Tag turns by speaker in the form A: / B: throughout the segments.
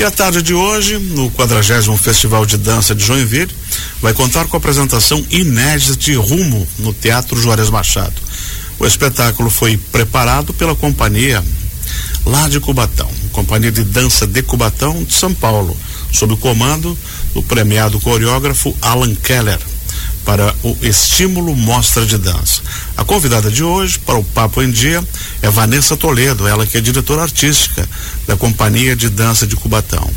A: E a tarde de hoje, no 40 Festival de Dança de Joinville, vai contar com a apresentação inédita de Rumo no Teatro Juarez Machado. O espetáculo foi preparado pela companhia lá de Cubatão, Companhia de Dança de Cubatão de São Paulo, sob o comando do premiado coreógrafo Alan Keller para o Estímulo Mostra de Dança. A convidada de hoje para o Papo em Dia é Vanessa Toledo, ela que é diretora artística da Companhia de Dança de Cubatão.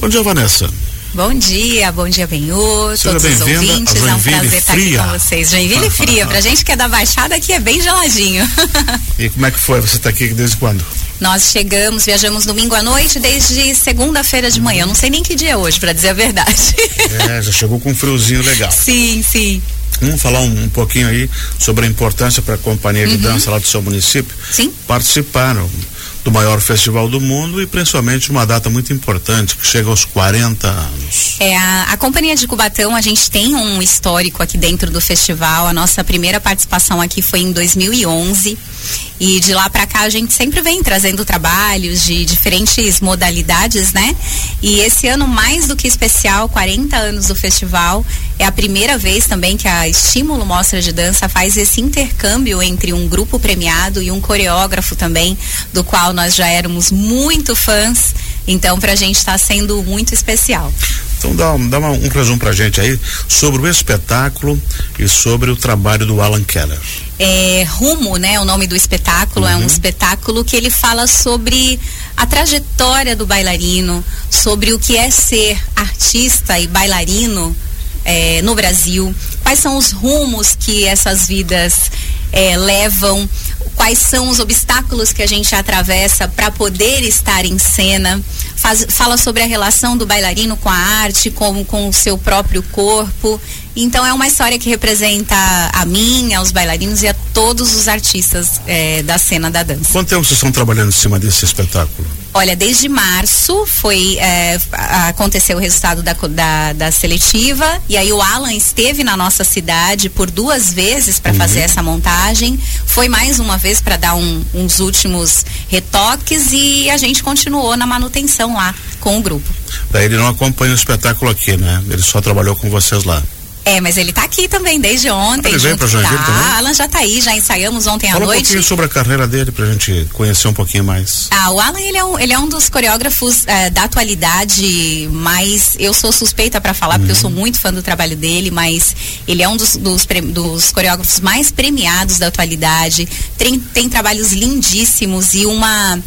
A: Bom dia, Vanessa.
B: Bom dia, bom dia, Benhur, todos os ouvintes. É um prazer estar aqui com vocês. Joinville fria, pra gente que é da Baixada aqui é bem geladinho.
A: e como é que foi? Você está aqui desde quando?
B: Nós chegamos, viajamos domingo à noite desde segunda-feira de manhã. Eu não sei nem que dia é hoje, para dizer a verdade.
A: É, já chegou com um friozinho legal.
B: Sim, sim.
A: Vamos falar um, um pouquinho aí sobre a importância para a companhia de uhum. dança lá do seu município.
B: Sim.
A: Participaram do maior festival do mundo e principalmente uma data muito importante que chega aos 40 anos.
B: É, a, a Companhia de Cubatão, a gente tem um histórico aqui dentro do festival. A nossa primeira participação aqui foi em 2011. E de lá para cá a gente sempre vem trazendo trabalhos de diferentes modalidades, né? E esse ano, mais do que especial, 40 anos do festival, é a primeira vez também que a Estímulo Mostra de Dança faz esse intercâmbio entre um grupo premiado e um coreógrafo também, do qual nós já éramos muito fãs. Então, para a gente está sendo muito especial.
A: Então, dá, dá uma, um resumo para a gente aí sobre o espetáculo e sobre o trabalho do Alan Keller
B: é, Rumo, né? O nome do espetáculo uhum. é um uhum. espetáculo que ele fala sobre a trajetória do bailarino, sobre o que é ser artista e bailarino é, no Brasil, quais são os rumos que essas vidas é, levam, quais são os obstáculos que a gente atravessa para poder estar em cena. Faz, fala sobre a relação do bailarino com a arte, com, com o seu próprio corpo. Então é uma história que representa a mim, aos bailarinos e a todos os artistas é, da cena da dança.
A: Quanto tempo vocês estão trabalhando em cima desse espetáculo?
B: Olha, desde março foi é, aconteceu o resultado da, da, da, seletiva e aí o Alan esteve na nossa cidade por duas vezes para uhum. fazer essa montagem. Foi mais uma vez para dar um, uns últimos retoques e a gente continuou na manutenção lá com o grupo.
A: Daí ele não acompanha o espetáculo aqui, né? Ele só trabalhou com vocês lá.
B: É, mas ele está aqui também desde ontem.
A: Ele veio para Joinville
B: tá.
A: também?
B: Alan já está aí, já ensaiamos ontem
A: Fala
B: à noite.
A: um pouquinho sobre a carreira dele para a gente conhecer um pouquinho mais.
B: Ah, o Alan ele é um, ele é um dos coreógrafos é, da atualidade, mas eu sou suspeita para falar uhum. porque eu sou uhum. muito fã do trabalho dele, mas ele é um dos, dos, dos coreógrafos mais premiados da atualidade. Tem, tem trabalhos lindíssimos e uma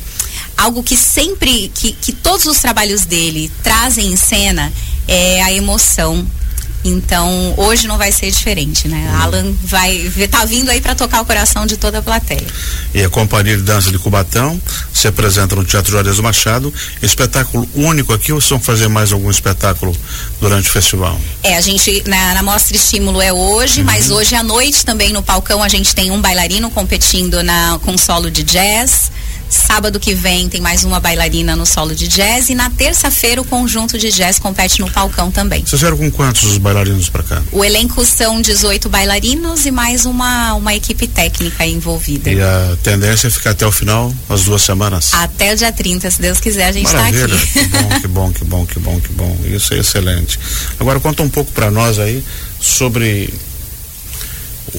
B: algo que sempre que, que todos os trabalhos dele trazem em cena é a emoção então, hoje não vai ser diferente, né? Hum. Alan vai tá vindo aí para tocar o coração de toda a plateia.
A: E a Companhia de Dança de Cubatão se apresenta no Teatro Juarez Machado, espetáculo único aqui ou vão fazer mais algum espetáculo durante o festival?
B: É, a gente na, na mostra estímulo é hoje, uhum. mas hoje à noite também no palcão a gente tem um bailarino competindo na com solo de jazz. Sábado que vem tem mais uma bailarina no solo de jazz e na terça-feira o conjunto de jazz compete no palcão também.
A: Vocês vieram com quantos os bailarinos para cá?
B: O elenco são 18 bailarinos e mais uma, uma equipe técnica envolvida.
A: E a tendência é ficar até o final, as duas semanas?
B: Até o dia 30, se Deus quiser, a gente
A: está aqui.
B: Que
A: bom, que bom, que bom, que bom, que bom. Isso é excelente. Agora conta um pouco para nós aí sobre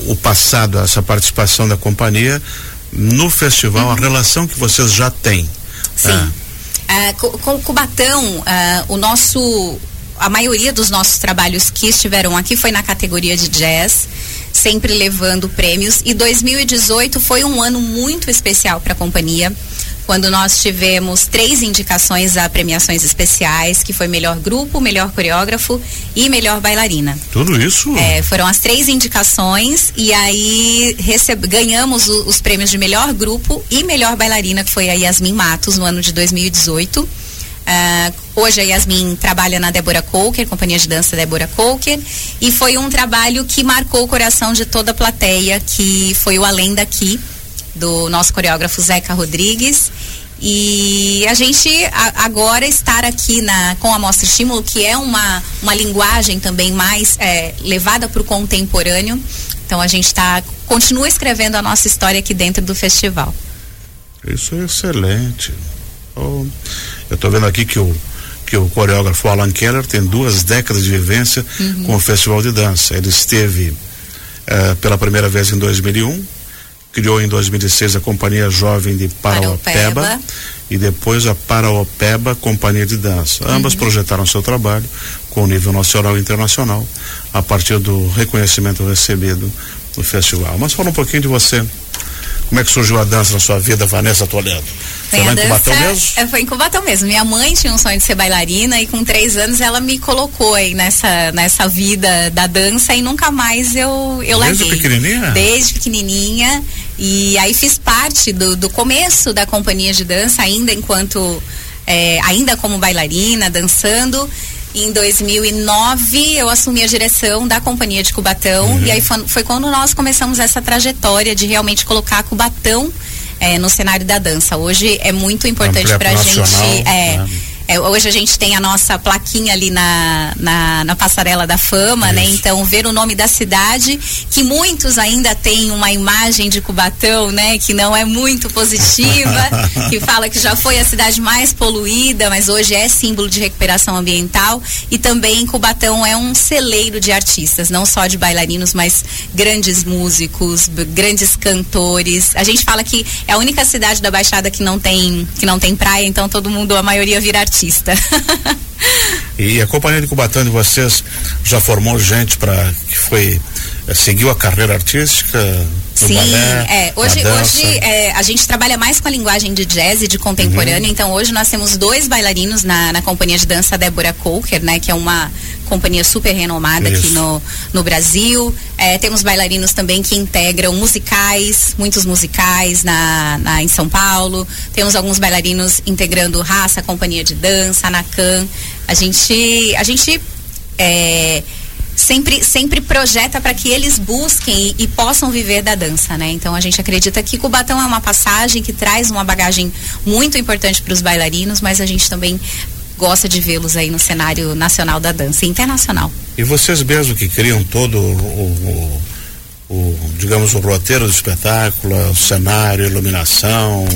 A: o passado, essa participação da companhia no festival, uhum. a relação que vocês já têm.
B: Sim. Ah. Uh, com o Cubatão, uh, o nosso, a maioria dos nossos trabalhos que estiveram aqui foi na categoria de jazz, sempre levando prêmios. E 2018 foi um ano muito especial para a companhia quando nós tivemos três indicações a premiações especiais, que foi melhor grupo, melhor coreógrafo e melhor bailarina.
A: Tudo isso?
B: É, foram as três indicações e aí receb... ganhamos o, os prêmios de melhor grupo e melhor bailarina, que foi a Yasmin Matos, no ano de 2018. Uh, ah, hoje a Yasmin trabalha na Débora Coker, companhia de dança Débora Coker, e foi um trabalho que marcou o coração de toda a plateia, que foi o Além Daqui, do nosso coreógrafo Zeca Rodrigues. E a gente a, agora estar aqui na, com a Mostra Estímulo, que é uma, uma linguagem também mais é, levada para o contemporâneo. Então a gente está continua escrevendo a nossa história aqui dentro do festival.
A: Isso é excelente. Oh, eu estou vendo aqui que o que o coreógrafo Alan Keller tem duas décadas de vivência uhum. com o Festival de Dança. Ele esteve uh, pela primeira vez em 2001, criou em 2006 a Companhia Jovem de Paraopeba, Paraopeba. e depois a Paraopeba Companhia de Dança. Uhum. Ambas projetaram seu trabalho com nível nacional e internacional a partir do reconhecimento recebido no festival. Mas fala um pouquinho de você. Como é que surgiu a dança na sua vida, Vanessa Toledo?
B: Foi em Cubatão mesmo? É, foi em Cubatão mesmo. Minha mãe tinha um sonho de ser bailarina e com três anos ela me colocou aí nessa, nessa vida da dança e nunca mais eu, eu
A: Desde
B: larguei.
A: Desde pequenininha?
B: Desde pequenininha. E aí fiz parte do, do começo da companhia de dança, ainda enquanto, é, ainda como bailarina, dançando. Em 2009 eu assumi a direção da companhia de Cubatão uhum. e aí foi, foi, quando nós começamos essa trajetória de realmente colocar Cubatão é, no cenário da dança. Hoje é muito importante para a gente. É, né? É, hoje a gente tem a nossa plaquinha ali na, na, na passarela da fama, né? Isso. né? Então, ver o nome da cidade, que muitos ainda têm uma imagem de Cubatão, né? Que não é muito positiva, que fala que já foi a cidade mais poluída, mas hoje é símbolo de recuperação ambiental. E também Cubatão é um celeiro de artistas, não só de bailarinos, mas grandes músicos, grandes cantores. A gente fala que é a única cidade da Baixada que não tem, que não tem praia, então todo mundo, a maioria vira artista
A: e a Companhia de Cubatão de vocês já formou gente para que foi eh, seguiu a carreira artística
B: Sim, balé, é. Hoje, hoje é, a gente trabalha mais com a linguagem de jazz e de contemporâneo, uhum. então hoje nós temos dois bailarinos na, na companhia de dança Débora Coker, né? Que é uma companhia super renomada Isso. aqui no, no Brasil. É, temos bailarinos também que integram musicais, muitos musicais na, na, em São Paulo. Temos alguns bailarinos integrando Raça, Companhia de Dança, Nacan. A gente, a gente é, sempre, sempre projeta para que eles busquem e, e, possam viver da dança, né? Então a gente acredita que Cubatão é uma passagem que traz uma bagagem muito importante para os bailarinos, mas a gente também gosta de vê-los aí no cenário nacional da dança e internacional.
A: E vocês mesmo que criam todo o, o, o digamos, o roteiro do espetáculo, o cenário, iluminação,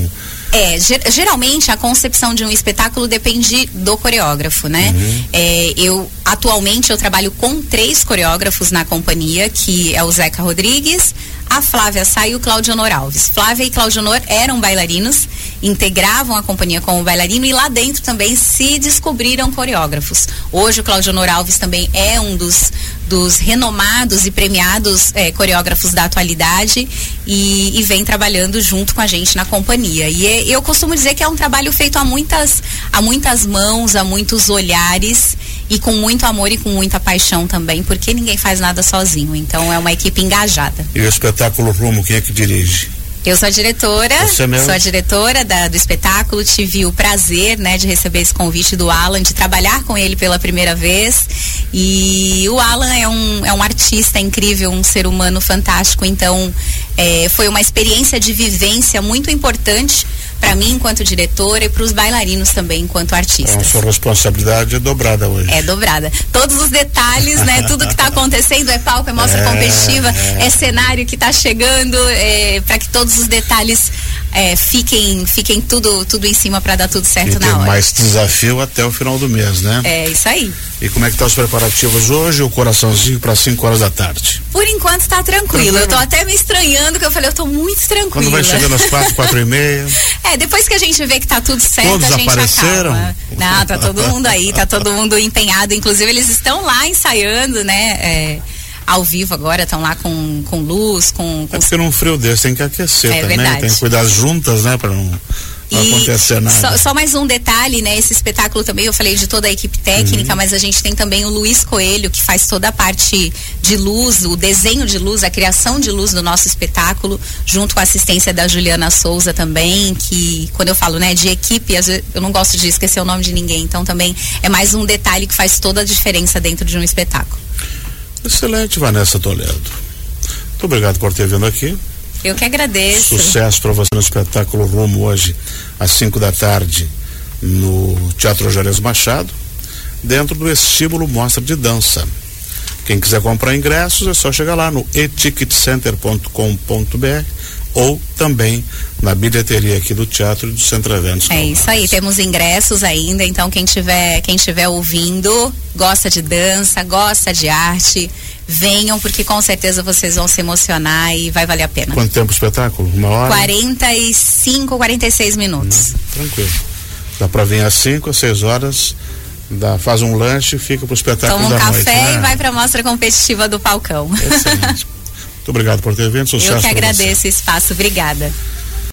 B: é, ger geralmente a concepção de um espetáculo depende do coreógrafo, né? Uhum. É, eu atualmente eu trabalho com três coreógrafos na companhia, que é o Zeca Rodrigues, a Flávia Sá e o Claudio Honor Alves. Flávia e Claudio Honor eram bailarinos, integravam a companhia como bailarino e lá dentro também se descobriram coreógrafos. Hoje o Claudio Honor Alves também é um dos, dos renomados e premiados é, coreógrafos da atualidade e, e, vem trabalhando junto com a gente na companhia. E é, eu costumo dizer que é um trabalho feito a muitas, a muitas mãos, a muitos olhares e com muito amor e com muita paixão também, porque ninguém faz nada sozinho. Então é uma equipe engajada.
A: E o espetáculo Rumo, quem é que dirige?
B: Eu sou a diretora, sou a diretora da, do espetáculo, tive o prazer, né, de receber esse convite do Alan, de trabalhar com ele pela primeira vez. E o Alan é um, é um artista incrível, um ser humano fantástico, então é, foi uma experiência de vivência muito importante para mim enquanto diretora e para os bailarinos também enquanto artistas. Então,
A: sua responsabilidade é dobrada hoje.
B: É dobrada. Todos os detalhes, né? Tudo que está acontecendo é palco, é mostra é, competitiva, é. é. cenário que está chegando, é, para que todos os detalhes é, fiquem, fiquem tudo, tudo em cima para dar tudo certo e na hora.
A: mais desafio até o final do mês, né?
B: É isso aí.
A: E como é que tá os preparativos hoje? O coraçãozinho para 5 horas da tarde?
B: Por enquanto está tranquilo. tranquilo. Eu tô até me estranhando, que eu falei, eu tô muito tranquila.
A: Quando vai chegando às quatro, quatro e meia.
B: É, depois que a gente vê que tá tudo certo,
A: Todos
B: a gente
A: apareceram?
B: acaba. Não, tá todo mundo aí, tá todo mundo empenhado. Inclusive, eles estão lá ensaiando, né? É, ao vivo agora, estão lá com, com luz, com, com.
A: É porque num frio desse tem que aquecer é também, verdade. tem que cuidar juntas, né? Para não não acontecer nada.
B: Só, só, mais um detalhe, né? Esse espetáculo também, eu falei de toda a equipe técnica, uhum. mas a gente tem também o Luiz Coelho, que faz toda a parte de luz, o desenho de luz, a criação de luz do nosso espetáculo, junto com a assistência da Juliana Souza também, que quando eu falo, né, de equipe, eu não gosto de esquecer o nome de ninguém, então também é mais um detalhe que faz toda a diferença dentro de um espetáculo.
A: Excelente, Vanessa Toledo. Muito obrigado por ter vindo aqui.
B: Eu que agradeço.
A: Sucesso para você no espetáculo Rumo hoje, às 5 da tarde, no Teatro Jerez Machado, dentro do estímulo Mostra de Dança. Quem quiser comprar ingressos é só chegar lá no eticketcenter.com.br ou também na bilheteria aqui do Teatro do Centro Eventos.
B: É isso aí, temos ingressos ainda, então quem tiver, quem tiver ouvindo, gosta de dança, gosta de arte, venham porque com certeza vocês vão se emocionar e vai valer a pena.
A: Quanto tempo o espetáculo? Uma hora?
B: 45, 46 minutos.
A: Hum, tranquilo. Dá para vir às 5, às 6 horas, dá, faz um lanche fica pro espetáculo
B: Toma um
A: da
B: café
A: noite. né?
B: e vai pra mostra competitiva do palcão.
A: Excelente. Muito obrigado por ter vindo, sucesso
B: Eu que agradeço o espaço, obrigada.